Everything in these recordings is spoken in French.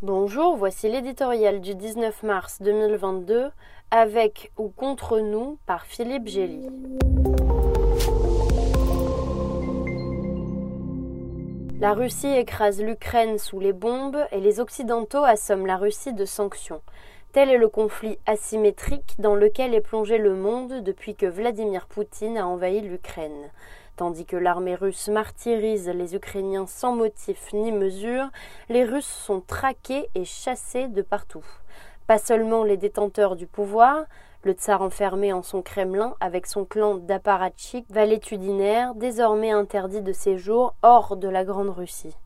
Bonjour, voici l'éditorial du 19 mars 2022 avec ou contre nous par Philippe Gély. La Russie écrase l'Ukraine sous les bombes et les Occidentaux assomment la Russie de sanctions. Tel est le conflit asymétrique dans lequel est plongé le monde depuis que Vladimir Poutine a envahi l'Ukraine. Tandis que l'armée russe martyrise les Ukrainiens sans motif ni mesure, les Russes sont traqués et chassés de partout. Pas seulement les détenteurs du pouvoir, le tsar enfermé en son Kremlin avec son clan d'apparatchiks valétudinaires, désormais interdit de séjour hors de la Grande Russie.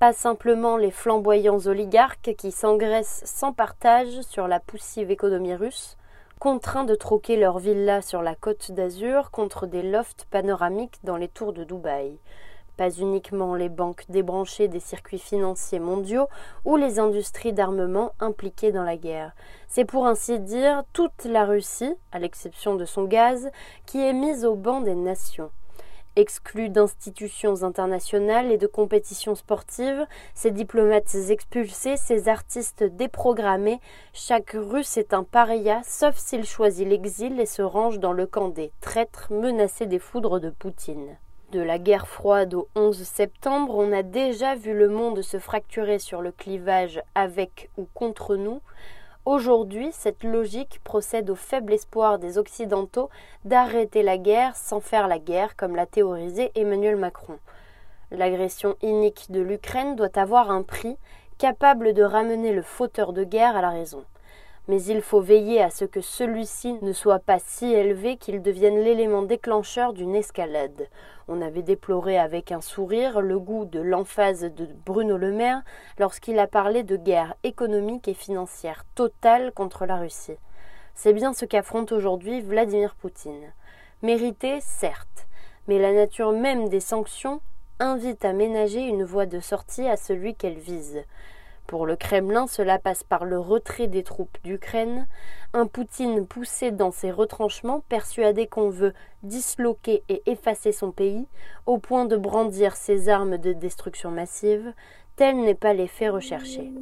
Pas simplement les flamboyants oligarques qui s'engraissent sans partage sur la poussive économie russe, contraints de troquer leur villa sur la côte d'Azur contre des lofts panoramiques dans les tours de Dubaï. Pas uniquement les banques débranchées des circuits financiers mondiaux ou les industries d'armement impliquées dans la guerre. C'est pour ainsi dire toute la Russie, à l'exception de son gaz, qui est mise au banc des nations. Exclus d'institutions internationales et de compétitions sportives, ces diplomates expulsés, ces artistes déprogrammés, chaque russe est un paria, sauf s'il choisit l'exil et se range dans le camp des traîtres menacés des foudres de Poutine. De la guerre froide au 11 septembre, on a déjà vu le monde se fracturer sur le clivage avec ou contre nous. Aujourd'hui, cette logique procède au faible espoir des Occidentaux d'arrêter la guerre sans faire la guerre, comme l'a théorisé Emmanuel Macron. L'agression inique de l'Ukraine doit avoir un prix capable de ramener le fauteur de guerre à la raison mais il faut veiller à ce que celui-ci ne soit pas si élevé qu'il devienne l'élément déclencheur d'une escalade. On avait déploré avec un sourire le goût de l'emphase de Bruno Le Maire lorsqu'il a parlé de guerre économique et financière totale contre la Russie. C'est bien ce qu'affronte aujourd'hui Vladimir Poutine. Mérité, certes, mais la nature même des sanctions invite à ménager une voie de sortie à celui qu'elle vise. Pour le Kremlin, cela passe par le retrait des troupes d'Ukraine, un Poutine poussé dans ses retranchements, persuadé qu'on veut disloquer et effacer son pays, au point de brandir ses armes de destruction massive, tel n'est pas l'effet recherché.